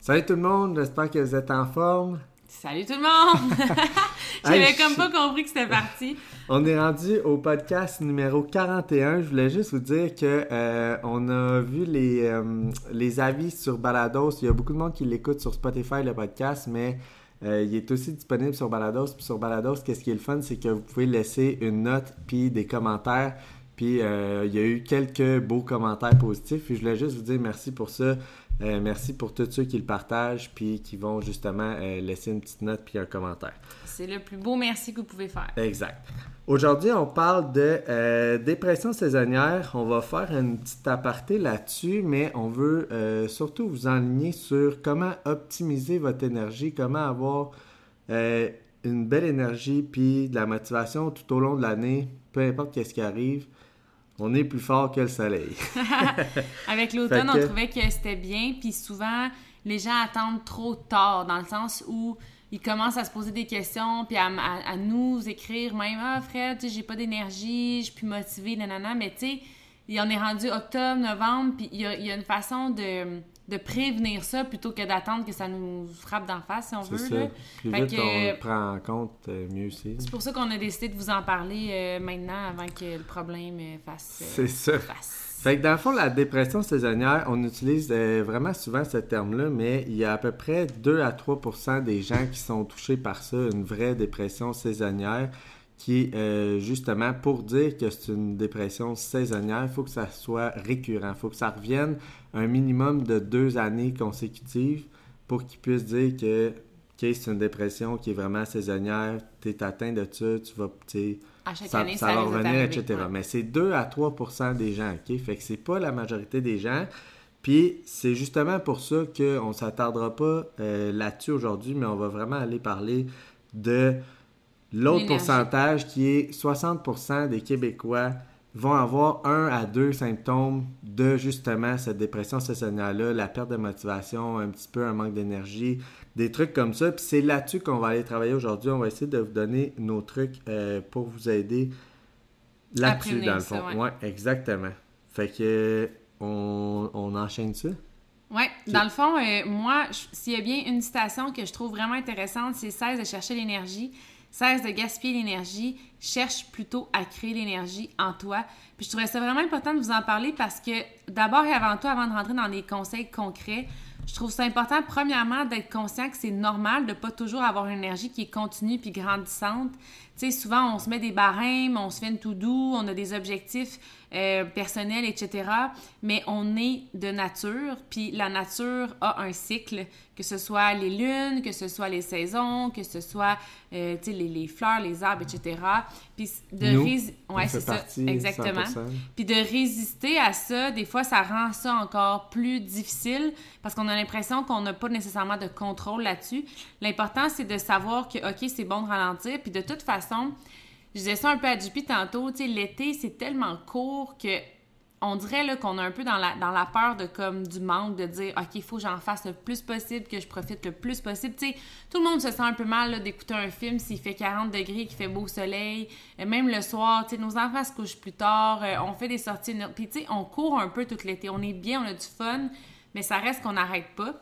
Salut tout le monde, j'espère que vous êtes en forme. Salut tout le monde! J'avais Hey, comme je- pas compris que c'était parti. On est rendu au podcast numéro 41. Je voulais juste vous dire que euh, on a vu les, euh, les avis sur Balados. Il y a beaucoup de monde qui l'écoute sur Spotify, le podcast, mais euh, il est aussi disponible sur Balados. Puis sur Balados, qu'est-ce qui est le fun, c'est que vous pouvez laisser une note puis des commentaires. Puis euh, il y a eu quelques beaux commentaires positifs. Puis je voulais juste vous dire merci pour ça. Euh, merci pour tous ceux qui le partagent puis qui vont justement euh, laisser une petite note puis un commentaire. C'est le plus beau merci que vous pouvez faire. Exact. Aujourd'hui, on parle de dépression saisonnière. On va faire une petite aparté là-dessus, mais on veut surtout vous enligner sur comment optimiser votre énergie, comment avoir une belle énergie puis de la motivation tout au long de l'année, peu importe qu'est-ce qui arrive. On est plus fort que le soleil. Avec l'automne, que- on trouvait que c'était bien, puis souvent, les gens attendent trop tard, dans le sens où ils commencent à se poser des questions, puis à, à- à nous écrire même « Ah, Fred, tu sais, j'ai pas d'énergie, je suis plus motivée, nanana. » Mais tu sais, en est rendu octobre, novembre, puis il y a, il y a une façon de, de prévenir ça plutôt que d'attendre que ça nous frappe d'en face, si on veut. ça. là. Plus Fait vite que- on le prend en compte, euh, mieux c'est. C'est pour ça qu'on a décidé de vous en parler euh, maintenant, avant que le problème euh, fasse... euh, C'est ça. face. Fait que dans le fond, la dépression saisonnière, on utilise euh, vraiment souvent ce terme-là, mais il y a à peu près 2 à 3% des gens qui sont touchés par ça, une vraie dépression saisonnière, qui, euh, justement, pour dire que c'est une dépression saisonnière, il faut que ça soit récurrent, il faut que ça revienne un minimum de deux années consécutives pour qu'ils puissent dire que OK, c'est une dépression qui est vraiment saisonnière, tu es atteint de ça, tu vas, À chaque ça, année, ça ça, va revenir, etc. ouais. Mais c'est 2 à 3% des gens, OK? Fait que c'est pas la majorité des gens. Puis c'est justement pour ça qu'on s'attardera pas euh, là-dessus aujourd'hui, mais on va vraiment aller parler de l'autre pourcentage qui est 60% des Québécois vont avoir un à deux symptômes de justement cette dépression saisonnière-là, la perte de motivation, un petit peu un manque d'énergie, des trucs comme ça. Puis c'est là-dessus qu'on va aller travailler aujourd'hui. On va essayer de vous donner nos trucs euh, pour vous aider là-dessus, dans le ça, fond. ouais. Ouais, exactement. Fait que on, on enchaîne ça? Oui, dans le fond, euh, moi, s'il y a bien une citation que je trouve vraiment intéressante, c'est cesse de chercher l'énergie, cesse de gaspiller l'énergie, cherche plutôt à créer l'énergie en toi. Puis je trouvais ça vraiment important de vous en parler parce que d'abord et avant tout, avant de rentrer dans des conseils concrets, je trouve ça important, premièrement, d'être conscient que c'est normal de pas toujours avoir une énergie qui est continue puis grandissante. Tu sais, souvent, on se met des barèmes, on se fait une tout doux, on a des objectifs euh, personnels, etc. Mais on est de nature, puis la nature a un cycle, que ce soit les lunes, que ce soit les saisons, que ce soit euh, tu sais, les, les fleurs, les arbres, etc. Puis de Nous, rési- on Ouais, fait c'est ça, partie exactement. 100%. Puis de résister à ça, des fois, ça rend ça encore plus difficile parce qu'on a l'impression qu'on n'a pas nécessairement de contrôle là-dessus. L'important, c'est de savoir que, OK, c'est bon de ralentir. Puis de toute façon, je disais ça un peu à JP tantôt, l'été, c'est tellement court que on dirait qu'on est un peu dans la, peur comme du manque, de dire OK, il faut que j'en fasse le plus possible, que je profite le plus possible. Tout le monde se sent un peu mal d'écouter un film s'il fait 40 degrés, qu'il fait beau soleil. Euh, même le soir, tu sais, nos enfants se couchent plus tard, euh, on fait des sorties. Puis tu sais, on court un peu tout l'été. On est bien, on a du fun, mais ça reste qu'on n'arrête pas.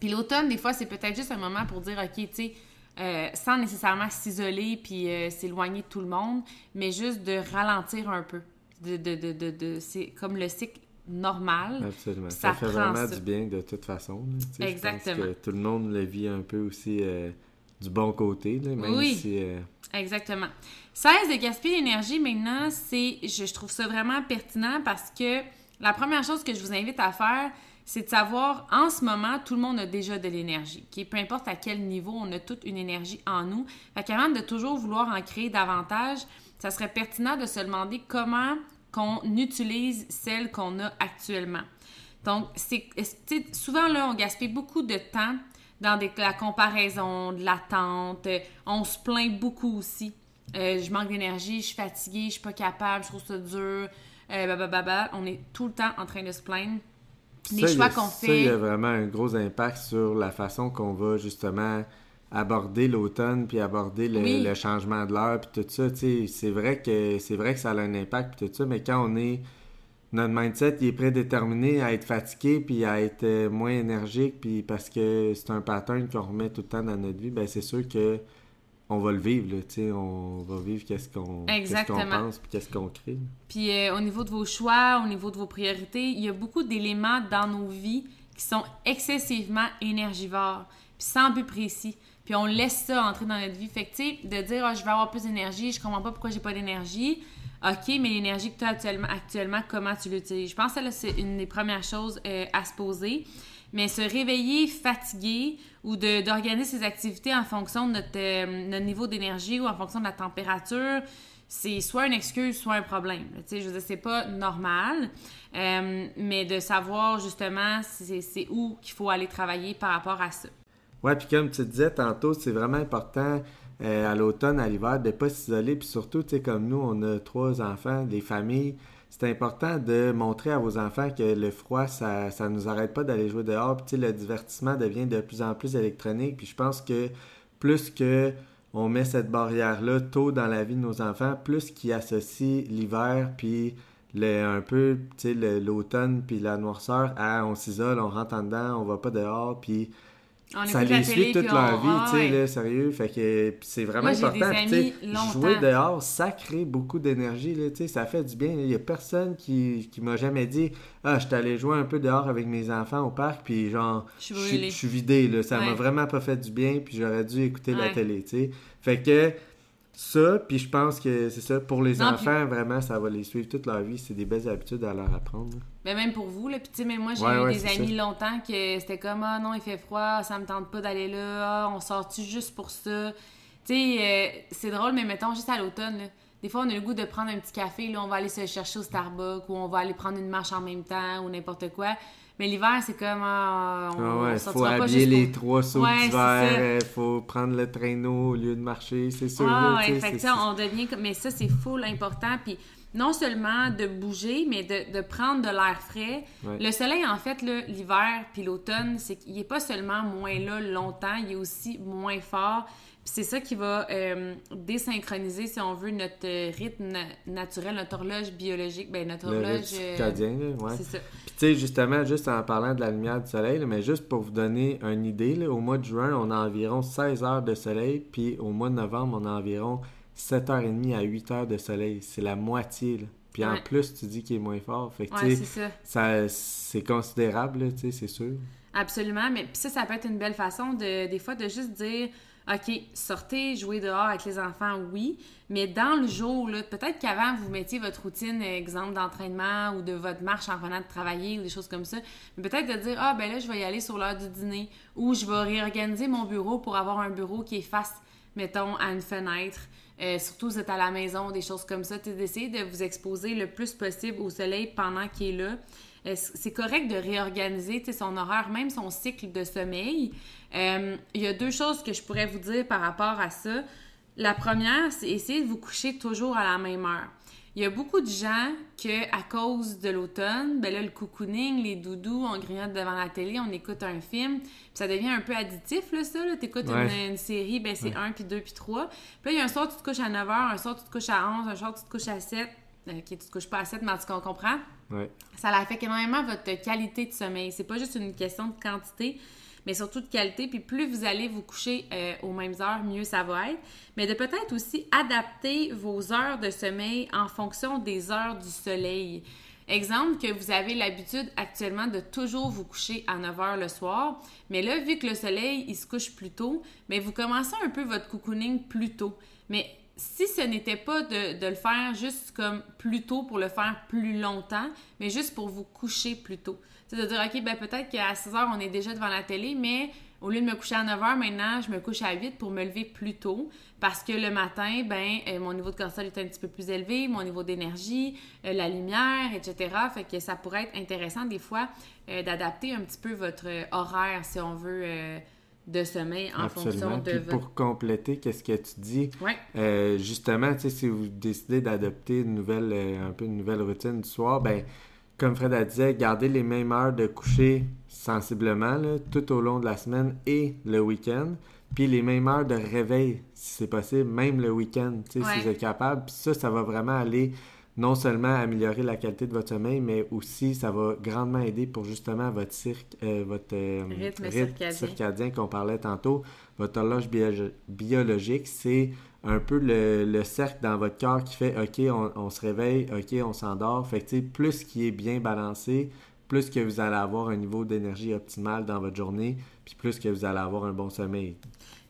Puis l'automne, des fois, c'est peut-être juste un moment pour dire, OK, tu sais, euh, sans nécessairement s'isoler puis euh, s'éloigner de tout le monde, mais juste de ralentir un peu. De, de, de, de, c'est comme le cycle normal. Absolument. Ça Ça, fait vraiment ça. du bien de toute façon. là. Tu sais, je Exactement. pense que tout le monde le vit un peu aussi euh, du bon côté, là, même Oui. si... Exactement. 16 de gaspiller l'énergie maintenant, c'est je, je trouve ça vraiment pertinent parce que la première chose que je vous invite à faire, c'est de savoir en ce moment, tout le monde a déjà de l'énergie. ok? Peu importe à quel niveau, on a toute une énergie en nous. Fait qu'avant de toujours vouloir en créer davantage, ça serait pertinent de se demander comment qu'on utilise celle qu'on a actuellement. Donc, c'est, souvent, là, on gaspille beaucoup de temps dans des, la comparaison, de l'attente. On se plaint beaucoup aussi. Euh, je manque d'énergie, je suis fatiguée, je suis pas capable, je trouve ça dur. Euh, on est tout le temps en train de se plaindre. Les choix qu'on fait. Ça, il y a vraiment un gros impact sur la façon qu'on va justement aborder l'automne puis aborder le, changement de l'heure puis tout ça. C'est vrai que c'est vrai que ça a un impact puis tout ça, mais quand on est notre mindset il est prédéterminé à être fatigué puis à être euh, moins énergique puis parce que c'est un pattern qu'on remet tout le temps dans notre vie, ben c'est sûr que on va le vivre, là, on va vivre qu'est-ce qu'on pense puis qu'est-ce qu'on crée. Puis euh, au niveau de vos choix, au niveau de vos priorités, il y a beaucoup d'éléments dans nos vies qui sont excessivement énergivores, puis sans but précis. Puis on laisse ça entrer dans notre vie. Fait que, tu sais, de dire, ah, je vais avoir plus d'énergie, je comprends pas pourquoi j'ai pas d'énergie. OK, mais l'énergie que tu as actuellement, actuellement, comment tu l'utilises? Je pense que c'est une des premières choses euh, à se poser. Mais se réveiller fatigué ou d'organiser ses activités en fonction de euh, notre, niveau d'énergie ou en fonction de la température, c'est soit une excuse, soit un problème. Tu sais, je veux dire, c'est pas normal, euh, mais de savoir justement c'est où qu'il faut aller travailler par rapport à ça. Oui, puis comme tu disais tantôt, c'est vraiment important euh, à l'automne, à l'hiver, de ne pas s'isoler. Puis surtout, tu sais, comme nous, on a trois enfants, des familles, c'est important de montrer à vos enfants que le froid, ça ne nous arrête pas d'aller jouer dehors. Puis, le divertissement devient de plus en plus électronique. Puis je pense que plus que on met cette barrière-là tôt dans la vie de nos enfants, plus qu'ils associent l'hiver, puis le, un peu, l'automne, puis la noirceur à on s'isole, on rentre en dedans, on va pas dehors, puis ça les suit toute leur vie, tu sais, là, sérieux. Fait que c'est vraiment important. jouer dehors, ça crée beaucoup d'énergie, tu sais, ça fait du bien. Il y a personne qui, qui m'a jamais dit Ah, je suis allé jouer un peu dehors avec mes enfants au parc, puis genre, je suis vidé, là. Ça m'a vraiment pas fait du bien, puis j'aurais dû écouter la télé, tu sais. Fait que ça, puis je pense que c'est ça. Pour les enfants, vraiment, ça va les suivre toute leur vie. C'est des belles habitudes à leur apprendre. Mais même pour vous, là. Puis, tu sais, moi, j'ai eu des amis longtemps que c'était comme, ah non, il fait froid, ça me tente pas d'aller là, ah, on sort-tu juste pour ça? Tu sais, euh, c'est drôle, mais mettons, juste à l'automne, Des fois, on a le goût de prendre un petit café, là, on va aller se chercher au Starbucks ou on va aller prendre une marche en même temps ou n'importe quoi. Mais l'hiver, c'est comme. Ah, on, ah faut habiller les trois sauts d'hiver, il faut prendre le traîneau au lieu de marcher, c'est sûr. Ah, ouais, fait on devient. Mais ça, c'est full important. Puis non seulement de bouger, mais de, de prendre de l'air frais. Le soleil, en fait, l'hiver puis l'automne, c'est qu'il n'est pas seulement moins là longtemps, il est aussi moins fort c'est ça qui va euh, désynchroniser, si on veut, notre rythme naturel, notre horloge biologique, ben notre horloge... Euh, circadien, ouais. C'est ça. Puis tu sais, justement, juste en parlant de la lumière du soleil, mais juste pour vous donner une idée, au mois de juin, on a environ 16 heures de soleil, puis au mois de novembre, on a environ 7h30 à 8 heures de soleil. C'est la moitié, là. Puis en plus, tu dis qu'il est moins fort. Fait que, ouais, c'est ça. c'est considérable, tu sais, c'est sûr. Absolument, mais puis ça, ça peut être une belle façon de, des fois, de juste dire OK, sortez, jouez dehors avec les enfants, oui, mais dans le jour, peut-être qu'avant, vous mettiez votre routine, exemple d'entraînement ou de votre marche en venant de travailler ou des choses comme ça, mais peut-être de dire, ah, ben là, je vais y aller sur l'heure du dîner ou je vais réorganiser mon bureau pour avoir un bureau qui est face, mettons, à une fenêtre. Euh, surtout vous êtes à la maison, des choses comme ça, d'essayer de vous exposer le plus possible au soleil pendant qu'il est là. Euh, c'est correct de réorganiser son horaire, même son cycle de sommeil. Euh, il y a deux choses que je pourrais vous dire par rapport à ça. La première, c'est essayer de vous coucher toujours à la même heure. Il y a beaucoup de gens que, à cause de l'automne, ben là, le cocooning, les doudous, on grignote devant la télé, on écoute un film, puis ça devient un peu additif, là, ça. Là. T'écoutes une, série, ben c'est un, puis deux, puis trois. Puis là, il y a un soir, tu te couches à 9 h, un soir, tu te couches à 11, un soir, tu te couches à 7. OK, tu te couches pas à 7, mais en tout cas, on comprend. Ça affecte énormément votre qualité de sommeil. C'est pas juste une question de quantité, mais surtout de qualité. Puis plus vous allez vous coucher euh, aux mêmes heures, mieux ça va être. Mais de peut-être aussi adapter vos heures de sommeil en fonction des heures du soleil. Exemple que vous avez l'habitude actuellement de toujours vous coucher à 9 h le soir, mais là, vu que le soleil, il se couche plus tôt, mais vous commencez un peu votre cocooning plus tôt. Mais si ce n'était pas de, le faire juste comme plus tôt pour le faire plus longtemps, mais juste pour vous coucher plus tôt. C'est de dire, OK, ben peut-être qu'à 6 heures, on est déjà devant la télé, mais au lieu de me coucher à 9 heures, maintenant, je me couche à 8 pour me lever plus tôt parce que le matin, ben, euh, mon niveau de cortisol est un petit peu plus élevé, mon niveau d'énergie, euh, la lumière, etc. Fait que ça pourrait être intéressant des fois euh, d'adapter un petit peu votre horaire si on veut de sommeil en fonction de Puis pour compléter, qu'est-ce que tu dis? Ouais. Euh, justement, tu sais, si vous décidez d'adopter une nouvelle, euh, un peu une nouvelle routine du soir, ben comme Fred a dit, gardez les mêmes heures de coucher sensiblement là, tout au long de la semaine et le week-end. Puis les mêmes heures de réveil, si c'est possible, même le week-end, tu sais, si vous êtes capable. Puis ça, ça va vraiment aller non seulement améliorer la qualité de votre sommeil, mais aussi ça va grandement aider pour justement votre cirque, euh, votre euh, rythme, circadien, qu'on parlait tantôt. Votre horloge biologique, c'est un peu le, cercle dans votre corps qui fait OK, on, se réveille, OK, on s'endort. Fait que plus qui est bien balancé, plus que vous allez avoir un niveau d'énergie optimal dans votre journée, puis plus que vous allez avoir un bon sommeil.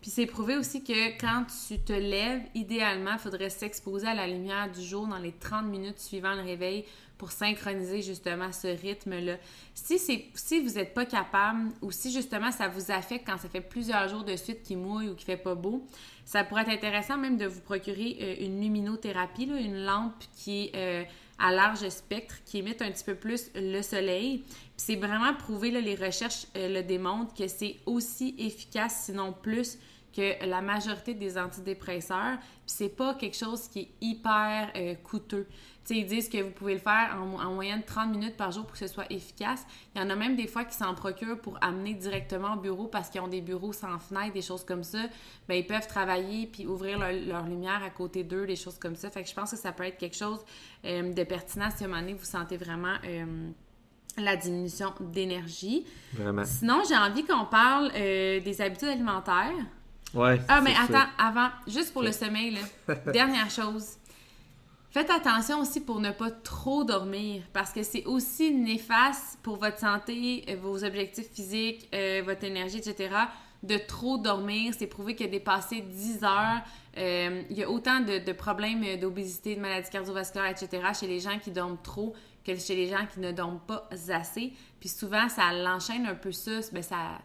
Puis c'est prouvé aussi que quand tu te lèves, idéalement, il faudrait s'exposer à la lumière du jour dans les 30 minutes suivant le réveil pour synchroniser justement ce rythme-là. Si, si vous n'êtes pas capable ou si justement ça vous affecte quand ça fait plusieurs jours de suite qu'il mouille ou qu'il fait pas beau, ça pourrait être intéressant même de vous procurer euh, une luminothérapie, une lampe qui est euh, à large spectre, qui émite un petit peu plus le soleil. Puis c'est vraiment prouvé, là, les recherches euh, le démontrent, que c'est aussi efficace, sinon plus, que la majorité des antidépresseurs, puis c'est pas quelque chose qui est hyper euh, coûteux. ils disent que vous pouvez le faire en, moyenne 30 minutes par jour pour que ce soit efficace. Il y en a même des fois qui s'en procurent pour amener directement au bureau parce qu'ils ont des bureaux sans fenêtre, des choses comme ça. Bien, ils peuvent travailler puis ouvrir leur, lumière à côté d'eux, des choses comme ça. Fait que je pense que ça peut être quelque chose euh, de pertinent si à un moment donné vous sentez vraiment... Euh, la diminution d'énergie. Vraiment. Sinon, j'ai envie qu'on parle des habitudes alimentaires. Ouais. Ah, mais attends, avant, juste pour le sommeil, là, dernière chose. Faites attention aussi pour ne pas trop dormir parce que c'est aussi néfaste pour votre santé, euh, vos objectifs physiques, euh, votre énergie, etc. De trop dormir. C'est prouvé que dépasser 10 heures, euh, il y a autant de, problèmes d'obésité, de maladies cardiovasculaires, etc. chez les gens qui dorment trop que chez les gens qui ne dorment pas assez. Puis souvent, ça l'enchaîne un peu ça. Ben, ça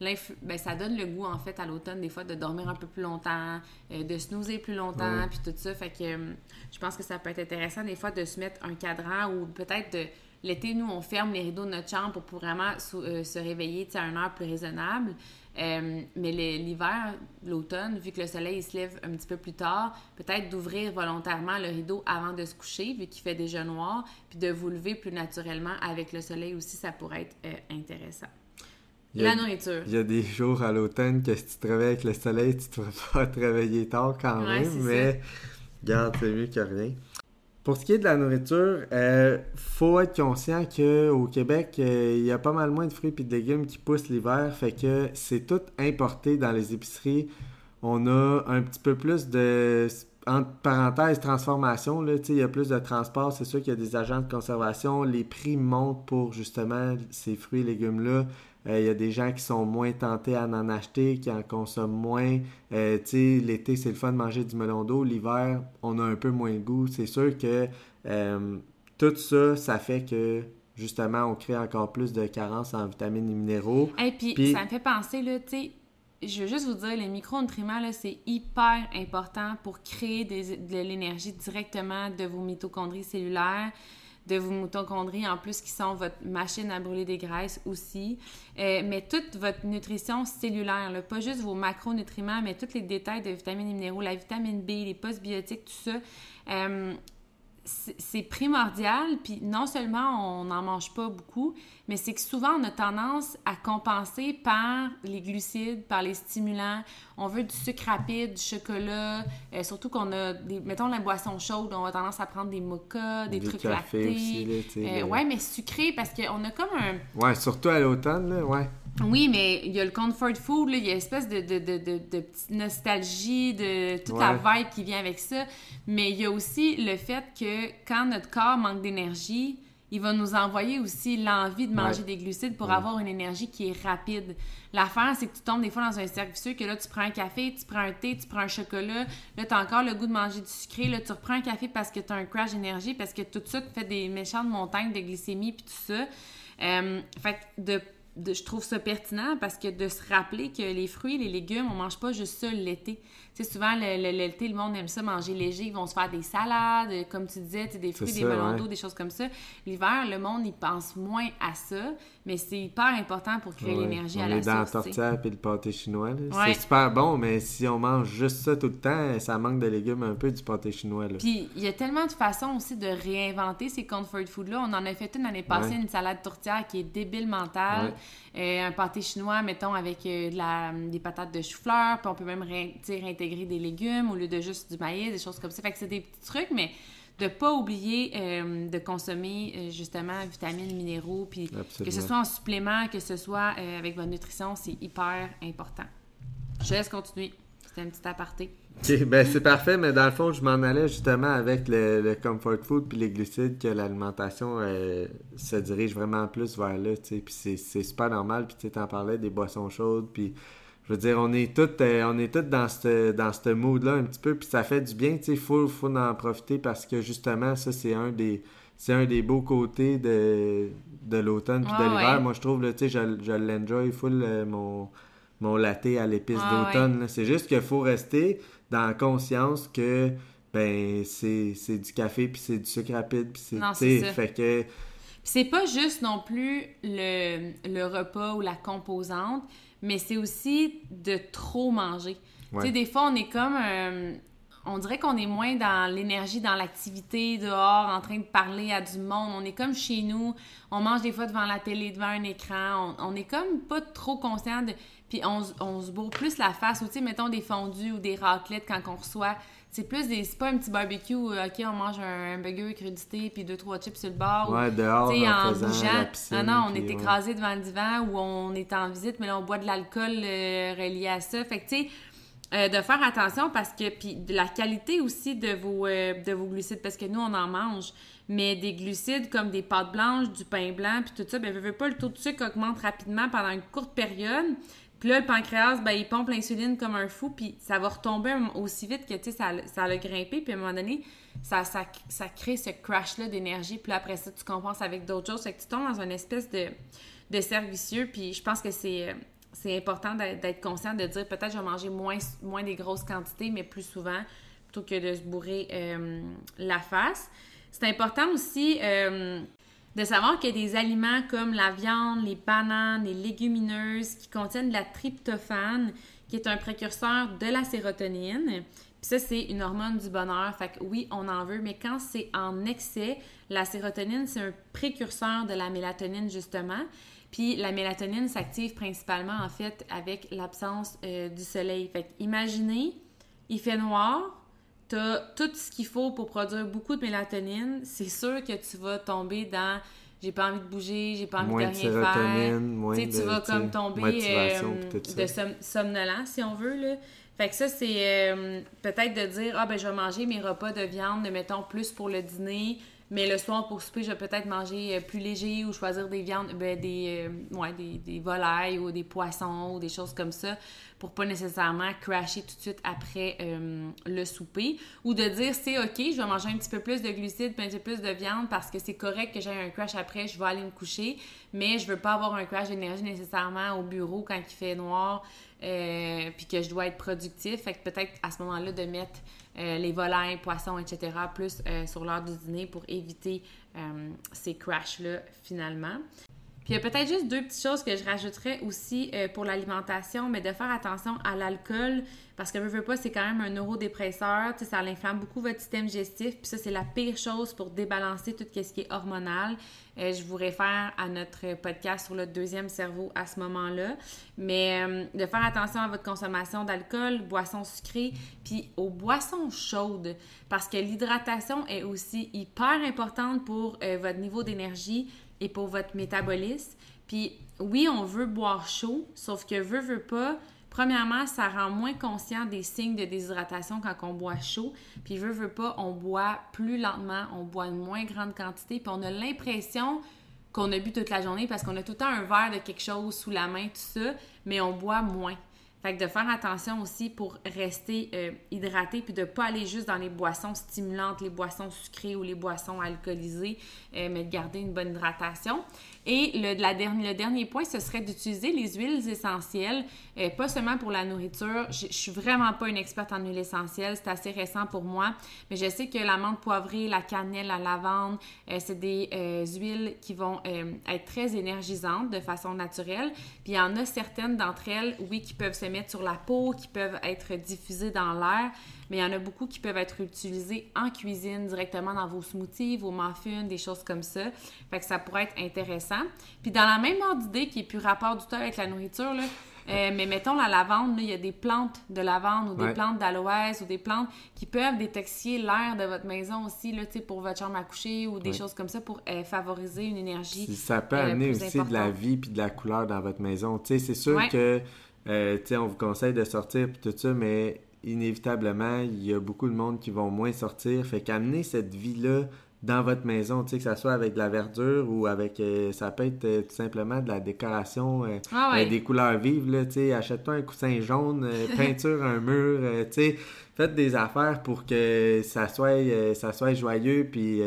ben, ça donne le goût, en fait, à l'automne, des fois, de dormir un peu plus longtemps, euh, de snoozer plus longtemps, puis tout ça. Fait que euh, je pense que ça peut être intéressant, des fois, de se mettre un cadran ou peut-être de. L'été, nous, on ferme les rideaux de notre chambre pour, vraiment euh, se réveiller à une heure plus raisonnable. mais l'hiver, l'automne, vu que le soleil se lève un petit peu plus tard, peut-être d'ouvrir volontairement le rideau avant de se coucher, vu qu'il fait déjà noir, puis de vous lever plus naturellement avec le soleil aussi, ça pourrait être intéressant la nourriture. Il y a des jours à l'automne que si tu te réveilles avec le soleil, tu ne pourras pas te réveiller tard quand même, mais garde, c'est mieux que rien. Pour ce qui est de la nourriture, il euh, faut être conscient qu'au Québec, euh, il y a pas mal moins de fruits et de légumes qui poussent l'hiver, fait que c'est tout importé dans les épiceries. On a un petit peu plus de entre parenthèses, transformation, là, il y a plus de transport, c'est sûr qu'il y a des agents de conservation, les prix montent pour justement ces fruits et légumes-là. Euh, il y a des gens qui sont moins tentés à en acheter, qui en consomment moins. Euh, l'été, c'est le fun de manger du melon d'eau. L'hiver, on a un peu moins de goût. C'est sûr que euh, tout ça, ça fait que justement, on crée encore plus de carences en vitamines et minéraux. Et puis, ça me fait penser, là, tu sais, je veux juste vous dire, les micronutriments, c'est hyper important pour créer de l'énergie directement de vos mitochondries cellulaires de vos mitochondries en plus qui sont votre machine à brûler des graisses aussi. Euh, mais toute votre nutrition cellulaire, pas juste vos macronutriments, mais tous les détails de vitamines et minéraux, la vitamine B, les postbiotiques, tout ça. Euh, c'est primordial, puis non seulement on n'en mange pas beaucoup, mais c'est que souvent on a tendance à compenser par les glucides, par les stimulants. On veut du sucre rapide, du chocolat, euh, surtout qu'on a, des, mettons la boisson chaude, on a tendance à prendre des mochas, des, trucs lactés. Aussi, euh, Ouais, mais sucré parce qu'on a comme un. Ouais, surtout à l'automne, là, ouais. Oui, mais il y a le comfort food, il y a une espèce de, de, de, de, petite nostalgie, de toute la vibe qui vient avec ça. Mais il y a aussi le fait que quand notre corps manque d'énergie, il va nous envoyer aussi l'envie de manger des glucides pour avoir une énergie qui est rapide. L'affaire, c'est que tu tombes des fois dans un cercle vicieux que là, tu prends un café, tu prends un thé, tu prends un chocolat. Là, tu as encore le goût de manger du sucré. Là, tu reprends un café parce que tu as un crash d'énergie, parce que tout ça te fait des méchantes montagnes de glycémie puis tout ça. Euh, fait de je trouve ça pertinent parce que de se rappeler que les fruits les légumes, on mange pas juste ça l'été. Tu sais, souvent, l'été, le, monde aime ça, manger léger. Ils vont se faire des salades, comme tu disais, des fruits, des melons d'eau, des choses comme ça. L'hiver, le monde, il pense moins à ça, mais c'est hyper important pour créer l'énergie à la source. On est dans la tortilla et le pâté chinois. C'est super bon, mais si on mange juste ça tout le temps, ça manque de légumes un peu du pâté chinois. Puis, il y a tellement de façons aussi de réinventer ces comfort food-là. On en a fait une l'année passée, une salade tourtière qui est débile mentale. Euh, un pâté chinois, mettons, avec euh, de la, des patates de chou-fleur, puis on peut même réintégrer des légumes au lieu de juste du maïs, des choses comme ça. Fait que c'est des petits trucs, mais de pas oublier euh, de consommer justement vitamines, minéraux, puis que ce soit en supplément, que ce soit avec votre nutrition, c'est hyper important. Je laisse continuer. C'était un petit aparté. OK, ben c'est parfait, mais dans le fond, je m'en allais justement avec le, comfort food puis les glucides, que l'alimentation euh, se dirige vraiment plus vers là, tu sais, puis c'est super normal, puis tu t'en parlais des boissons chaudes, puis je veux dire, on est tous euh, on est toutes dans ce dans ce mood-là un petit peu, puis ça fait du bien, tu sais, il faut, faut en profiter parce que justement, ça, c'est un des c'est un des beaux côtés de, de l'automne puis de l'hiver. Moi, je trouve, tu sais, je, je l'enjoy full, euh, mon, mon latte à l'épice d'automne. C'est juste qu'il faut rester dans la conscience que ben c'est du café puis c'est du sucre rapide puis c'est fait que c'est pas juste non plus le, le, repas ou la composante, mais c'est aussi de trop manger. Tu sais, des fois, on est comme... Euh, on dirait qu'on est moins dans l'énergie, dans l'activité, dehors, en train de parler à du monde. On est comme chez nous. On mange des fois devant la télé, devant un écran. On, on est comme pas trop conscient de... Puis on, on se bourre plus la face, ou tu sais, mettons des fondus ou des raclettes quand on reçoit. C'est plus des. C'est pas un petit barbecue où, OK, on mange un, burger crudité puis deux, trois chips sur le bord. Ouais, dehors, sais, en, bougeant. non, non, on est écrasé devant le divan ou on est en visite, mais là, on boit de l'alcool euh, relié à ça. Fait que, tu sais, euh, de faire attention parce que. Puis de la qualité aussi de vos, euh, de vos glucides, parce que nous, on en mange. Mais des glucides comme des pâtes blanches, du pain blanc, puis tout ça, ben, veux pas, le taux de sucre augmente rapidement pendant une courte période. Puis là, le pancréas, ben, il pompe l'insuline comme un fou, puis ça va retomber aussi vite que, tu sais, ça, ça a grimpé, puis à un moment donné, ça, ça, ça crée ce crash-là d'énergie, puis après ça, tu compenses avec d'autres choses, fait que tu tombes dans une espèce de, de cercle vicieux, puis je pense que c'est c'est important d'être conscient de dire peut-être je vais manger moins, moins des grosses quantités, mais plus souvent, plutôt que de se bourrer euh, la face. C'est important aussi euh, de savoir qu'il y a des aliments comme la viande, les bananes, les légumineuses qui contiennent de la tryptophane, qui est un précurseur de la sérotonine. Puis ça, c'est une hormone du bonheur. Fait que oui, on en veut, mais quand c'est en excès, la sérotonine, c'est un précurseur de la mélatonine, justement. Puis la mélatonine s'active principalement, en fait, avec l'absence euh, du soleil. Fait que imaginez, il fait noir, as tout ce qu'il faut pour produire beaucoup de mélatonine, c'est sûr que tu vas tomber dans j'ai pas envie de bouger, j'ai pas envie de rien faire. Moins de, tu vas comme tomber euh, de somnolence, si on veut. Là. Fait que ça, c'est euh, peut-être de dire Ah, ben, je vais manger mes repas de viande, mettons, plus pour le dîner, mais le soir, pour souper, je vais peut-être manger euh, plus léger ou choisir des viandes, ben, des, ouais, des, des, volailles ou des poissons ou des choses comme ça pour pas nécessairement crasher tout de suite après euh, le souper. Ou de dire c'est ok je vais manger un petit peu plus de glucides un petit peu plus de viande parce que c'est correct que j'ai un crash après je vais aller me coucher. Mais je veux pas avoir un crash d'énergie nécessairement au bureau quand il fait noir euh, puis que je dois être productif fait que peut-être à ce moment-là de mettre euh, les volailles, poissons, etc. plus sur l'heure du dîner pour éviter ces crashs-là finalement. Puis il y a peut-être juste deux petites choses que je rajouterais aussi euh, pour l'alimentation, mais de faire attention à l'alcool, parce que, veux, veux pas, c'est quand même un neurodépresseur, ça inflamme beaucoup votre système digestif, puis ça, c'est la pire chose pour débalancer tout ce qui est hormonal. Euh, je vous réfère à notre podcast sur le deuxième cerveau à ce moment-là. Mais euh, de faire attention à votre consommation d'alcool, boissons sucrées, puis aux boissons chaudes, parce que l'hydratation est aussi hyper importante pour votre niveau d'énergie, et pour votre métabolisme. Puis oui, on veut boire chaud, sauf que veut, veut pas. Premièrement, ça rend moins conscient des signes de déshydratation quand on boit chaud. Puis veut, veut pas, on boit plus lentement, on boit une moins grande quantité, puis on a l'impression qu'on a bu toute la journée parce qu'on a tout le temps un verre de quelque chose sous la main, tout ça, mais on boit moins. Fait que de faire attention aussi pour rester euh, hydraté puis de ne pas aller juste dans les boissons stimulantes, les boissons sucrées ou les boissons alcoolisées, euh, mais de garder une bonne hydratation. Et le, la le dernier point, ce serait d'utiliser les huiles essentielles, euh, pas seulement pour la nourriture. Je, je suis vraiment pas une experte en huile essentielle, c'est assez récent pour moi, mais je sais que la menthe poivrée, la cannelle, la lavande, c'est des huiles qui vont être très énergisantes de façon naturelle. Puis il y en a certaines d'entre elles, oui, qui peuvent se mettre sur la peau, qui peuvent être diffusées dans l'air mais il y en a beaucoup qui peuvent être utilisés en cuisine directement dans vos smoothies, vos muffins, des choses comme ça. Fait que ça pourrait être intéressant. Puis dans la même ordre d'idée qui est plus rapport du tout avec la nourriture, là, euh, mais mettons la lavande, il y a des plantes de lavande ou des plantes d'aloès ou des plantes qui peuvent détoxifier l'air de votre maison aussi là, pour votre chambre à coucher ou des choses comme ça pour euh, favoriser une énergie. Ça peut euh, amener aussi de la vie puis de la couleur dans votre maison. C'est sûr que on vous conseille de sortir puis tout ça, mais inévitablement, il y a beaucoup de monde qui vont moins sortir. Fait qu'amener cette vie-là dans votre maison, tu sais, que ça soit avec de la verdure ou avec, euh, ça peut être euh, tout simplement de la décoration, euh, ah des couleurs vives, là, tu sais, achète-toi un coussin jaune, peinture un mur, tu sais, faites des affaires pour que ça soit, ça soit joyeux puis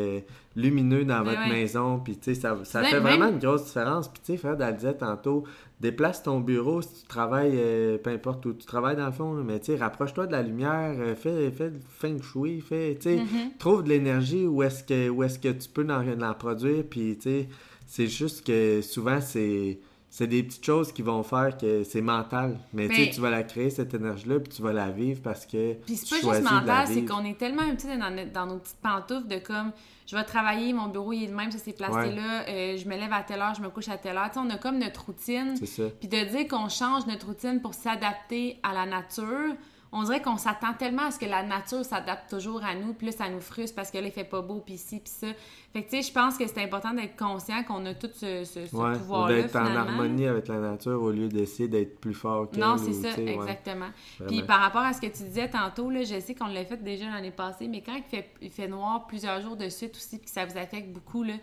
lumineux dans votre maison, puis tu sais, ça, ça fait vraiment une grosse différence. Puis tu sais, Fred, elle disait tantôt, déplace ton bureau si tu travailles, euh, peu importe où tu travailles dans le fond, mais tu rapproche-toi de la lumière, euh, fais, fais le feng shui, fais, tu sais, mm-hmm. trouve de l'énergie où est-ce que, où est-ce que tu peux en, produire, puis tu sais, c'est juste que souvent c'est c'est des petites choses qui vont faire que c'est mental. Mais, tu tu vas la créer, cette énergie-là, puis tu vas la vivre parce que. Puis c'est pas juste mental, c'est qu'on est tellement dans, dans nos petites pantoufles de comme je vais travailler, mon bureau il est le même, ça s'est placé là, euh, je me lève à telle heure, je me couche à telle heure. on a comme notre routine. Puis de dire qu'on change notre routine pour s'adapter à la nature, on dirait qu'on s'attend tellement à ce que la nature s'adapte toujours à nous, puis là, ça nous frustre parce que là, il fait pas beau, puis ci, puis ça. Fait que, tu sais, je pense que c'est important d'être conscient qu'on a tout ce, ce, pouvoir-là. d'être en harmonie avec la nature au lieu d'essayer d'être plus fort qu'elle. Non, c'est ça, exactement. Puis par rapport à ce que tu disais tantôt, là, je sais qu'on l'a fait déjà l'année passée, mais quand il fait, il fait noir plusieurs jours de suite aussi, puis que ça vous affecte beaucoup, là,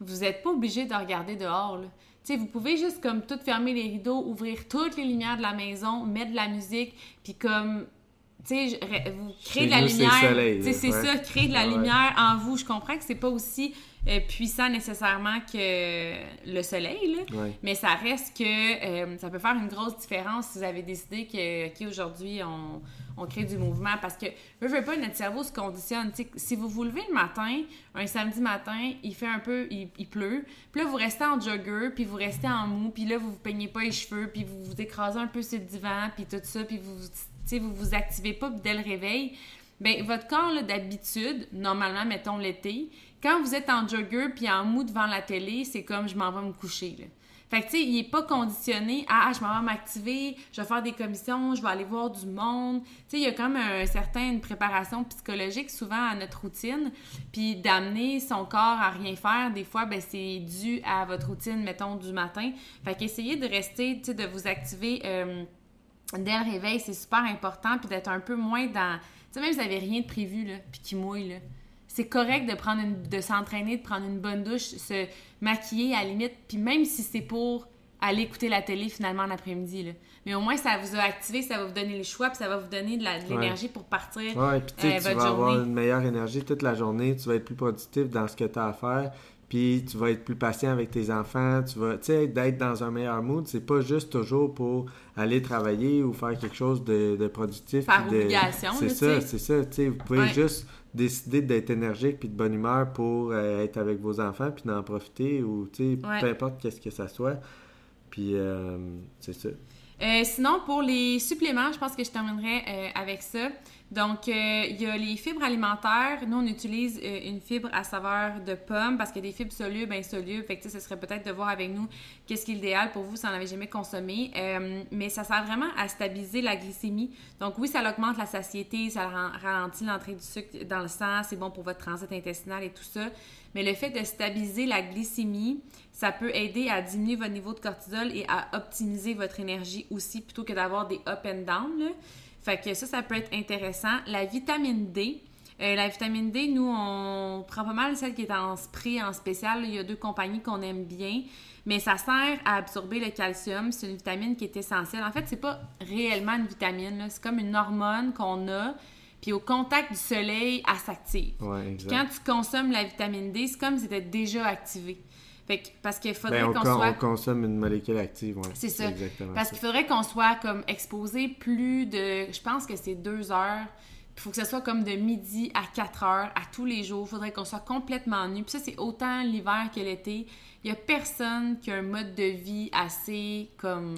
vous n'êtes pas obligé de regarder dehors, là vous pouvez juste comme tout fermer les rideaux, ouvrir toutes les lumières de la maison, mettre de la musique, puis comme tu sais, vous créez de la lumière. C'est ça, créer de la lumière en vous. Je comprends que c'est pas aussi puissant nécessairement que le soleil, là, mais ça reste que euh, ça peut faire une grosse différence si vous avez décidé que, aujourd'hui, on, on, crée du mouvement. Parce que, je veux pas, notre cerveau se conditionne. si vous vous levez le matin, un samedi matin, il fait un peu, il, pleut, puis là, vous restez en jogger, puis vous restez en mou, puis là, vous vous peignez pas les cheveux, puis vous vous écrasez un peu sur le divan, puis tout ça, puis vous vous, vous vous activez pas dès le réveil. Bien, votre corps, d'habitude, normalement, mettons l'été, quand vous êtes en jogger puis en mou devant la télé, c'est comme je m'en vais me coucher. Fait que, tu sais, il n'est pas conditionné à ah, je m'en vais m'activer, je vais faire des commissions, je vais aller voir du monde. Tu sais, il y a comme un certain, une préparation psychologique souvent à notre routine. Puis d'amener son corps à rien faire, des fois, ben, c'est dû à votre routine, mettons, du matin. Fait qu'essayez de rester, tu sais, de vous activer euh, dès le réveil, c'est super important. Puis d'être un peu moins dans. Tu sais, même si vous n'avez rien de prévu, là, puis qui mouille, là c'est correct de prendre de s'entraîner, de prendre une bonne douche, se maquiller à la limite, puis même si c'est pour aller écouter la télé finalement l'après-midi. Mais au moins, ça vous a activé, ça va vous donner le choix, puis ça va vous donner de l'énergie pour partir ouais, puis euh, tu vas avoir une meilleure énergie toute la journée, tu vas être plus productif dans ce que tu as à faire, puis tu vas être plus patient avec tes enfants, tu vas, tu sais, d'être dans un meilleur mood, c'est pas juste toujours pour aller travailler ou faire quelque chose de, productif. Par obligation, C'est ça, c'est ça, tu sais, vous pouvez juste décider d'être énergique puis de bonne humeur pour euh, être avec vos enfants puis d'en profiter ou tu sais peu importe qu'est-ce que ça soit. Puis euh, c'est ça. Euh, sinon pour les suppléments je pense que je terminerai avec ça donc, euh, il y a les fibres alimentaires. Nous, on utilise euh, une fibre à saveur de pomme parce qu'il y des fibres solubles, insolubles. Fait que, ce serait peut-être de voir avec nous qu'est-ce qui est idéal pour vous si vous n'en avez jamais consommé. Euh, mais ça sert vraiment à stabiliser la glycémie. Donc, oui, ça augmente la satiété, ça ralentit l'entrée du sucre dans le sang, c'est bon pour votre transit intestinal et tout ça. Mais le fait de stabiliser la glycémie, ça peut aider à diminuer votre niveau de cortisol et à optimiser votre énergie aussi plutôt que d'avoir des up and down. Là. Fait que ça, ça peut être intéressant. La vitamine D. Euh, la vitamine D, nous, on prend pas mal celle qui est en spray, en spécial. Il y a deux compagnies qu'on aime bien. Mais ça sert à absorber le calcium. C'est une vitamine qui est essentielle. En fait, c'est pas réellement une vitamine. C'est comme une hormone qu'on a. Puis au contact du soleil, elle s'active. Ouais, quand tu consommes la vitamine D, c'est comme si c'était déjà activé. Fait que, parce qu'il faudrait Ben, on, qu'on soit... on consomme une molécule active, ouais. C'est ça. Exactement Parce qu'il faudrait qu'on soit comme exposé plus de. Je pense que c'est deux heures. Il faut que ce soit comme de midi à 4 heures à tous les jours. Il faudrait qu'on soit complètement nu. Puis ça, c'est autant l'hiver que l'été. Il y a personne qui a un mode de vie assez comme.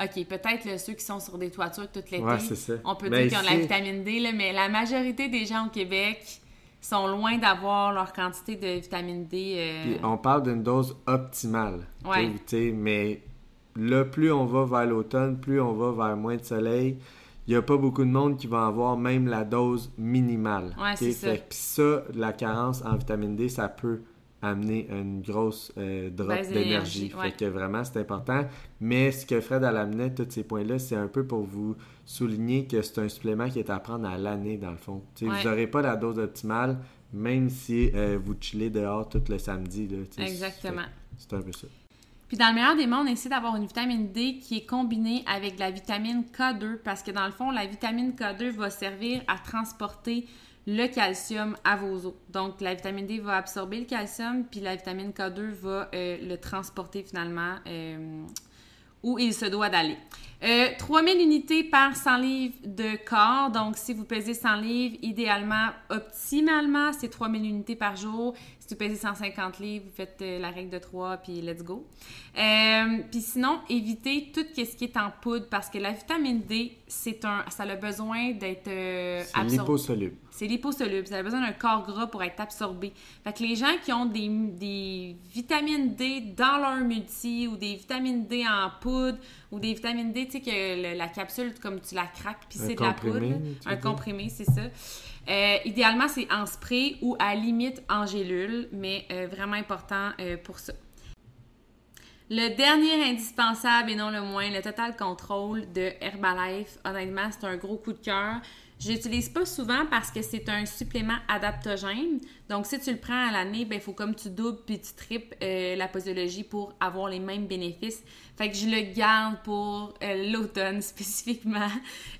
OK, peut-être ceux qui sont sur des toitures toute l'été. Ouais, c'est ça. on peut Ben, dire qu'ils ont de la vitamine D, là, mais la majorité des gens au Québec sont loin d'avoir leur quantité de vitamine D. euh, Puis on parle d'une dose optimale. Ouais. mais là, plus on va vers l'automne, plus on va vers moins de soleil. Il n'y a pas beaucoup de monde qui va avoir même la dose minimale. Ouais, c'est ça. Que ça, la carence en vitamine D, ça peut amener une grosse euh, drop d'énergie, ouais. Fait que vraiment, c'est important. Mais ce que Fred elle amenait, tous ces points-là, c'est un peu pour vous souligner que c'est un supplément qui est à prendre à l'année, dans le fond. Ouais. Vous n'aurez pas la dose optimale, même si euh, vous chillez dehors tout le samedi. Là. Exactement. C'est un peu ça. Puis dans le meilleur des mondes, on essaie d'avoir une vitamine D qui est combinée avec la vitamine K2 parce que dans le fond, la vitamine K2 va servir à transporter le calcium à vos os. Donc la vitamine D va absorber le calcium, puis la vitamine K2 va euh, le transporter finalement euh, où il se doit d'aller. Euh, 3000 unités par 100 livres de corps. Donc, si vous pesez 100 livres, idéalement, optimalement, c'est 3000 unités par jour. Si vous pesez 150 livres, vous faites euh, la règle de 3 puis let's go. Euh, puis sinon, évitez tout ce qui est en poudre parce que la vitamine D, c'est un, ça a besoin d'être euh, C'est absorbé. liposoluble. C'est liposoluble. Ça a besoin d'un corps gras pour être absorbé. Fait que les gens qui ont des, des vitamines D dans leur multi ou des vitamines D en poudre ou des vitamines D, tu sais, que le- la capsule, comme tu la craques, puis c'est de la poudre. Un dire? comprimé, c'est ça. Euh, idéalement, c'est en spray ou à limite en gélule, mais euh, vraiment important euh, pour ça. Le dernier indispensable et non le moins, le Total Control de Herbalife. Honnêtement, c'est un gros coup de cœur. Je l'utilise pas souvent parce que c'est un supplément adaptogène. Donc, si tu le prends à l'année, ben, il faut comme tu doubles puis tu triples euh, la posologie pour avoir les mêmes bénéfices. Fait que je le garde pour euh, l'automne spécifiquement.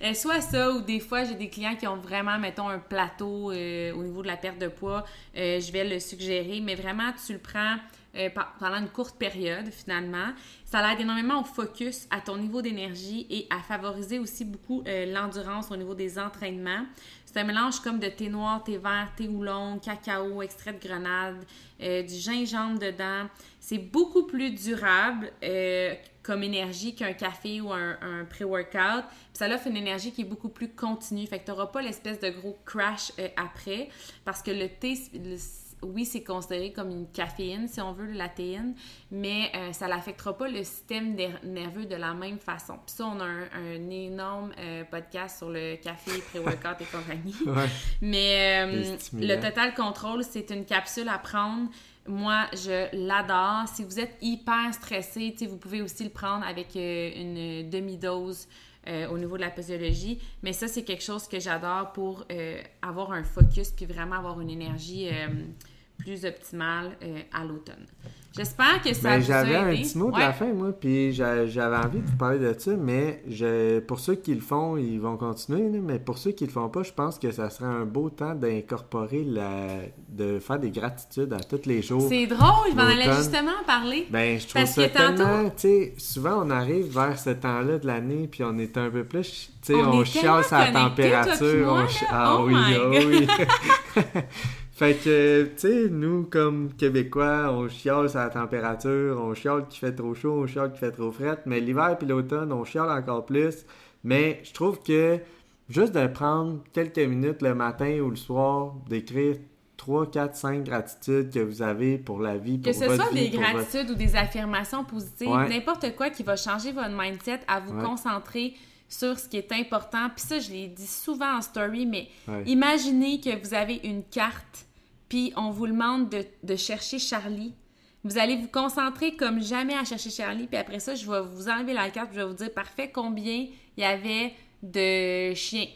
Euh, soit ça, ou des fois, j'ai des clients qui ont vraiment, mettons, un plateau euh, au niveau de la perte de poids. Euh, je vais le suggérer, mais vraiment, tu le prends euh, pendant une courte période finalement. Ça l'aide énormément au focus, à ton niveau d'énergie et à favoriser aussi beaucoup euh, l'endurance au niveau des entraînements. C'est un mélange comme de thé noir, thé vert, thé oolong, cacao, extrait de grenade, euh, du gingembre dedans. C'est beaucoup plus durable euh, comme énergie qu'un café ou un, pré-workout. Ça offre une énergie qui est beaucoup plus continue. Fait que tu n'auras pas l'espèce de gros crash après. Parce que le thé, oui, c'est considéré comme une caféine, si on veut, la théine, mais euh, ça n'affectera pas le système ner- nerveux de la même façon. Puis ça, on a un, un énorme euh, podcast sur le café, pré-workout et compagnie. Ouais. Mais euh, le Total Control, c'est une capsule à prendre. Moi, je l'adore. Si vous êtes hyper stressé, vous pouvez aussi le prendre avec une demi-dose euh, au niveau de la posologie. Mais ça, c'est quelque chose que j'adore pour euh, avoir un focus puis vraiment avoir une énergie euh, plus optimale euh, à l'automne. J'espère que ça Ben, vous a j'avais un petit mot de Ouais. la fin, moi, puis j'a- j'avais envie de vous parler de ça, mais je, pour ceux qui le font, ils vont continuer, mais pour ceux qui le font pas, je pense que ça serait un beau temps d'incorporer la... de faire des gratitudes à tous les jours. C'est drôle, je m'en allais justement en parler. Ben, je trouve Parce ça que tellement, tu sais, souvent on arrive vers ce temps-là de l'année, puis on est un peu plus, tu sais, On on, chiale sa température. moi, on Ah Oh oui, ah oui. fait que, tu sais, nous, comme Québécois, on chiale sa température, on chiale qu'il fait trop chaud, on chiale qu'il fait trop fret, mais l'hiver puis l'automne, on chiale encore plus. Mais je trouve que juste de prendre quelques minutes le matin ou le soir, d'écrire 3, 4, 5 gratitudes que vous avez pour la vie, pour Que ce soit vie, des votre- gratitudes ou des affirmations positives, Ouais. n'importe quoi qui va changer votre mindset à vous Ouais. concentrer sur ce qui est important. Puis ça, je l'ai dit souvent en story, mais Ouais. imaginez que vous avez une carte, puis on vous demande de, chercher Charlie. Vous allez vous concentrer comme jamais à chercher Charlie, puis après ça, je vais vous enlever la carte, je vais vous dire parfait combien il y avait de chiens.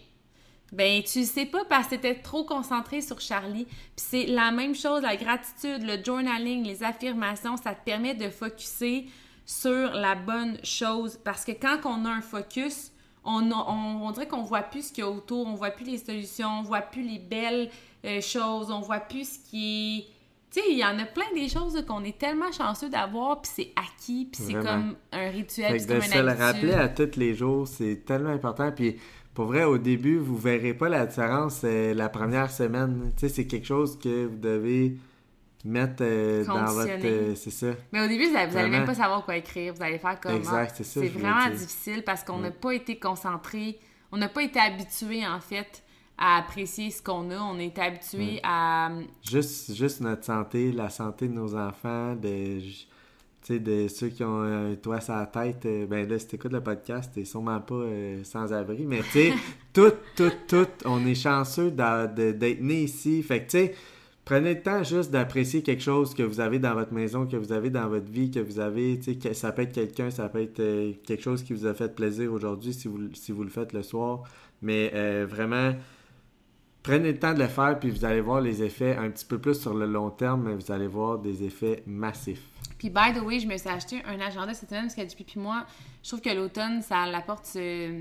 Ben, tu sais pas parce que t'étais trop concentré sur Charlie. Puis c'est la même chose, la gratitude, le journaling, les affirmations, ça te permet de focuser sur la bonne chose. Parce que quand on a un focus, on dirait qu'on voit plus ce qu'il y a autour, on voit plus les solutions, on voit plus les belles euh, choses, on voit plus ce qui est Tu sais, il y en a plein des choses qu'on est tellement chanceux d'avoir, puis c'est acquis, puis c'est comme un rituel, c'est comme de se le rappeler à tous les jours, c'est tellement important. Puis pour vrai, au début, vous verrez pas la différence euh, la première semaine. Tu sais, c'est quelque chose que vous devez mettre euh, dans votre... Euh, c'est ça. Mais au début, vous n'allez même pas savoir quoi écrire. Vous allez faire comme... Exact, c'est ça. C'est vraiment difficile parce qu'on n'a pas été concentré, on n'a pas été habitué, en fait, à apprécier ce qu'on a. On est habitué à... Juste, juste notre santé, la santé de nos enfants, de... Tu sais, de ceux qui ont un toit sur la tête, euh, ben là, si t'écoutes le podcast, t'es sûrement pas sans abri, mais tu sais, tout, tout, tout, on est chanceux d'être né ici. Fait que, tu sais, Prenez le temps juste d'apprécier quelque chose que vous avez dans votre maison, que vous avez dans votre vie, que vous avez, tu sais, ça peut être quelqu'un, ça peut être euh, quelque chose qui vous a fait plaisir aujourd'hui si vous, si vous le faites le soir. Mais euh, vraiment, prenez le temps de le faire, puis vous allez voir les effets un petit peu plus sur le long terme, mais vous allez voir des effets massifs. Puis, by the way, je me suis acheté un agenda cette semaine parce que depuis puis moi, je trouve que l'automne, ça apporte ce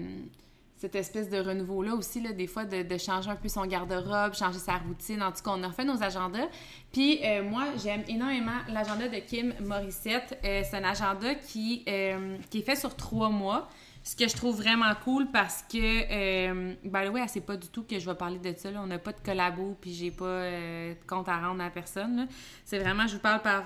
cette espèce de renouveau-là aussi, là, des fois, de, changer un peu son garde-robe, changer sa routine. En tout cas, on a refait nos agendas. Puis euh, moi, j'aime énormément l'agenda de Kim Morissette. Euh, c'est un agenda qui, euh, qui est fait sur trois mois. Ce que je trouve vraiment cool parce que, euh, way, elle sait pas du tout que je vais parler de ça. On n'a pas de collabo, puis j'ai pas de compte à rendre à personne. C'est vraiment, je vous parle par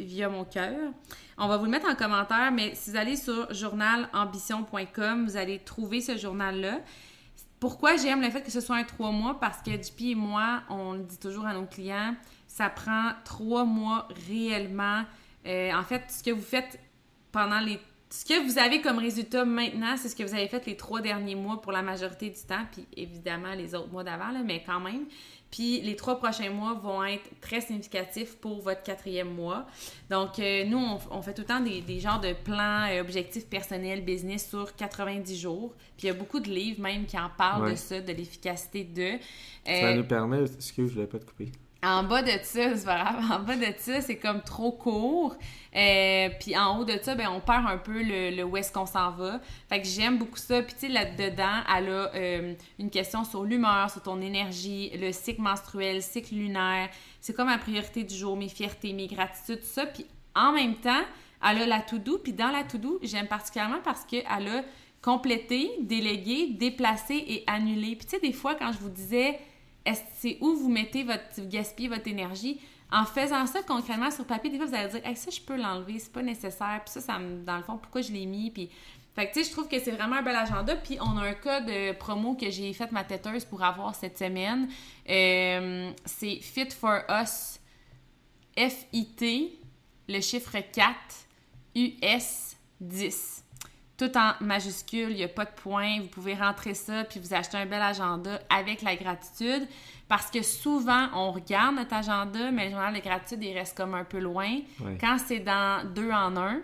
via mon cœur. On va vous le mettre en commentaire, mais si vous allez sur journalambition.com, vous allez trouver ce journal-là. Pourquoi j'aime le fait que ce soit un trois mois? Parce que JP et moi, on le dit toujours à nos clients, ça prend trois mois réellement. Euh, en fait, ce que vous faites pendant les ce que vous avez comme résultat maintenant, c'est ce que vous avez fait les trois derniers mois pour la majorité du temps, puis évidemment les autres mois d'avant, mais quand même. Puis les trois prochains mois vont être très significatifs pour votre quatrième mois. Donc, euh, nous, on, fait tout le temps des, des genres de plans, euh, objectifs personnels, business sur 90 jours. Puis il y a beaucoup de livres même qui en parlent de ça, de l'efficacité de. ça euh, nous permet, excuse, je ne voulais pas te couper. En bas de ça, c'est. En bas de ça, c'est comme trop court. Euh, puis en haut de ça, ben, on perd un peu le, où est-ce qu'on s'en va. Fait que j'aime beaucoup ça. Puis tu sais, là-dedans, elle a euh, une question sur l'humeur, sur ton énergie, le cycle menstruel, cycle lunaire. C'est comme ma priorité du jour, mes fiertés, mes gratitudes, tout ça. Puis en même temps, elle a la to-do. Puis dans la to-do, j'aime particulièrement parce qu'elle a complété, délégué, déplacé et annulé. Puis tu sais, des fois, quand je vous disais c'est où vous mettez votre, gaspiller votre énergie? En faisant ça concrètement sur papier, des fois, vous allez dire, hey, ça, je peux l'enlever, c'est pas nécessaire. Puis ça, ça dans le fond, pourquoi je l'ai mis? Puis, fait que, tu sais, je trouve que c'est vraiment un bel agenda. Puis, on a un cas de promo que j'ai fait ma têteuse pour avoir cette semaine. Euh, c'est Fit for Us, F-I-T, le chiffre 4, US 10 tout en majuscule, il n'y a pas de point. Vous pouvez rentrer ça puis vous acheter un bel agenda avec la gratitude. Parce que souvent, on regarde notre agenda, mais le journal de gratitude, il reste comme un peu loin. Quand c'est dans deux en un,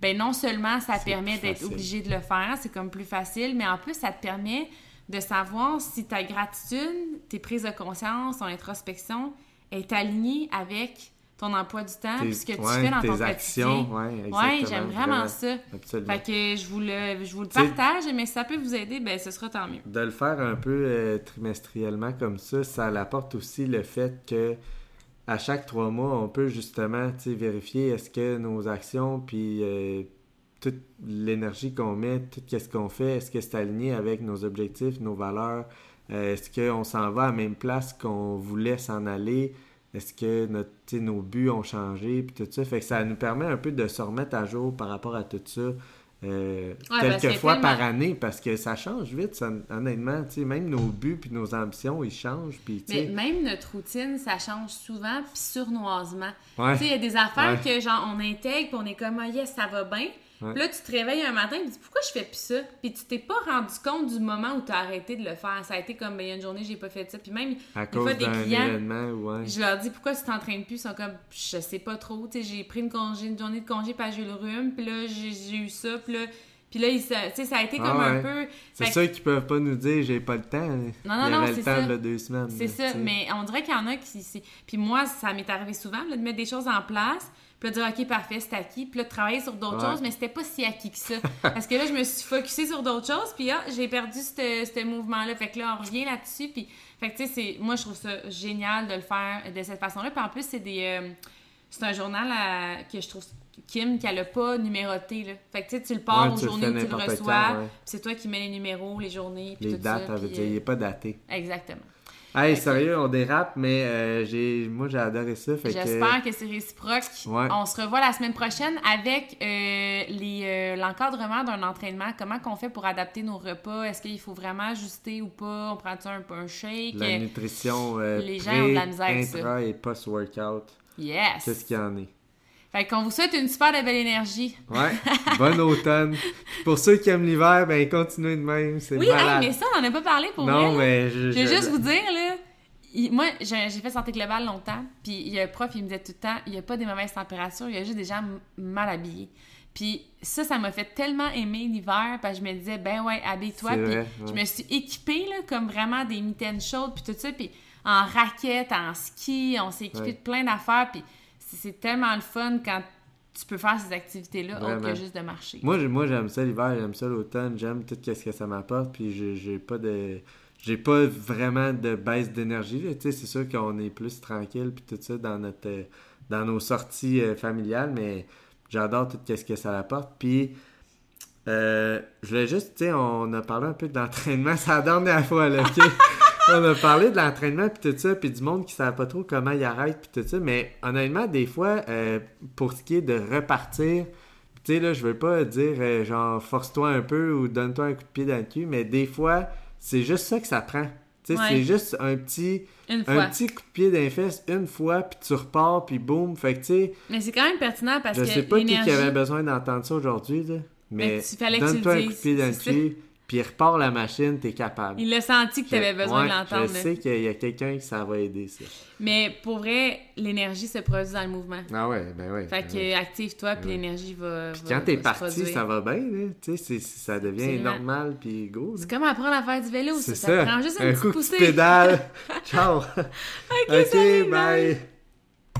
ben non seulement ça permet d'être obligé de le faire, c'est comme plus facile, mais en plus, ça te permet de savoir si ta gratitude, tes prises de conscience, ton introspection est alignée avec ton emploi du temps, puis ce que tu fais dans ton actions, quotidien. Ouais, j'aime vraiment, ça. Absolument. Fait que je vous le, je vous le partage, mais si ça peut vous aider, ben ce sera tant mieux. De le faire un peu euh, trimestriellement comme ça, ça apporte aussi le fait que à chaque trois mois, on peut justement vérifier est-ce que nos actions, puis euh, toute l'énergie qu'on met, tout ce qu'on fait, est-ce que c'est aligné avec nos objectifs, nos valeurs, euh, est-ce qu'on s'en va à la même place qu'on voulait s'en aller, est-ce que notre, nos buts ont changé, puis tout ça. Fait que ça nous permet un peu de se remettre à jour par rapport à tout ça. Euh, quelques fois par année parce que ça change vite, ça, honnêtement. Même nos buts puis nos ambitions, ils changent. Mais même notre routine, ça change souvent puis surnoisement. Il y a des affaires que genre on intègre puis on est comme, oh yes, ça va bien. Là, tu te réveilles un matin et tu dis pourquoi je fais plus ça? Puis tu t'es pas rendu compte du moment où tu as arrêté de le faire. Ça a été comme, ben, il y a une journée, j'ai pas fait ça. Puis même, à des fois, des clients, je leur dis pourquoi tu t'entraînes plus? Ils sont comme, je sais pas trop. Tu sais, j'ai pris une, congé, une journée de congé, pas j'ai le rhume. Puis là, j'ai eu ça. Puis là, puis là, ça, ça a été comme ah un peu. C'est ça qu'ils peuvent pas nous dire, j'ai pas le temps. Non, non, non, c'est ça. Le temps de deux semaines. C'est ça, mais on dirait qu'il y en a qui. Puis moi, ça m'est arrivé souvent de mettre des choses en place Puis dire, OK, parfait, c'est acquis. Puis là, travailler sur d'autres Ouais. choses, mais c'était pas si acquis que ça. Parce que là, je me suis focusée sur d'autres choses, puis ah, j'ai perdu ce mouvement-là. Fait que là, on revient là-dessus. Puis, fait que tu sais, c'est- moi, je trouve ça génial de le faire de cette façon-là. Puis en plus, c'est des. euh, c'est un journal à- que je trouve. Kim, qu'elle a pas numéroté, là. Fait que tu sais, tu le pars Ouais, aux journées où tu le reçois. ouais. puis c'est toi qui mets les numéros, les journées, puis Les tout dates, ça. puis, dire, il euh, n'est pas daté. Exactement. Hey, sérieux, on dérape, mais euh, j'ai, moi, j'ai adoré ça. Que- J'espère que c'est réciproque. Ouais. On se revoit la semaine prochaine avec euh, les, euh, l'encadrement d'un entraînement. Comment qu'on fait pour adapter nos repas? Est-ce qu'il faut vraiment ajuster ou pas? On prend-tu un, un shake? La nutrition les gens ont de la misère ça. et post-workout. Yes! Qu'est-ce qu'il y en est? Fait qu'on vous souhaite une super de belle énergie. Ouais, bon automne. Pour ceux qui aiment l'hiver, ben continuez de même, c'est Oui, hey, malade. mais ça, on n'en a pas parlé pour non, vrai. mais je, Je vais juste vous dire, là, il- moi, j'ai j'ai fait santé globale longtemps, puis il y a un prof, il me disait tout le temps, il n'y a pas des mauvaises températures, il y a juste des gens m- mal habillés. Puis ça, ça m'a fait tellement aimer l'hiver, parce que je me disais, ben ouais, habille-toi. Puis je me suis équipée, là, comme vraiment des mitaines chaudes, puis tout ça, puis en raquettes, en ski, on s'est équipé Ouais. de plein d'affaires, puis c'est tellement le fun quand tu peux faire ces activités-là, autre que juste de marcher. Moi, moi j'aime ça l'hiver, j'aime ça l'automne, j'aime tout ce que ça m'apporte, puis j'ai pas de j'ai pas vraiment de baisse d'énergie, c'est sûr qu'on est plus tranquille puis tout ça dans notre euh, dans nos sorties euh, familiales, mais j'adore tout ce que ça apporte, puis euh, je voulais juste, tu sais, on a parlé un peu d'entraînement, c'est la dernière fois, là, ok? On a parlé de l'entraînement puis tout ça, puis du monde qui savait pas trop comment il arrête puis tout ça, mais honnêtement, des fois, euh, pour ce qui est de repartir, tu sais, là, je veux pas dire, euh, genre, force-toi un peu ou donne-toi un coup de pied dans le cul, mais des fois, c'est juste ça que ça prend. Tu sais, Ouais. c'est juste un petit, un petit coup de pied dans les fesses une fois, puis tu repars, puis boum. Fait que, tu sais, Mais c'est quand même pertinent parce je que sais pas qui, avait besoin d'entendre ça aujourd'hui, là, mais, tu- fallait donne-toi un coup de pied dans le cul, puis repars la machine, t'es capable. Il a senti que tu avais Je- besoin ouais, de l'entendre. Je sais qu'il y a quelqu'un qui ça va aider, ça. Mais pour vrai, l'énergie se produit dans le mouvement. Ah ouais, ben ouais. Fait ben que ouais. active-toi, puis Ouais. l'énergie va, Puis quand t'es parti, ça va bien, là. Tu sais, ça devient Absolument. normal, puis go. C'est comme apprendre à faire du vélo, ça. C'est Ça, prend juste un une coup que poussée. pédales. Ciao. ok, salut, bye. bye.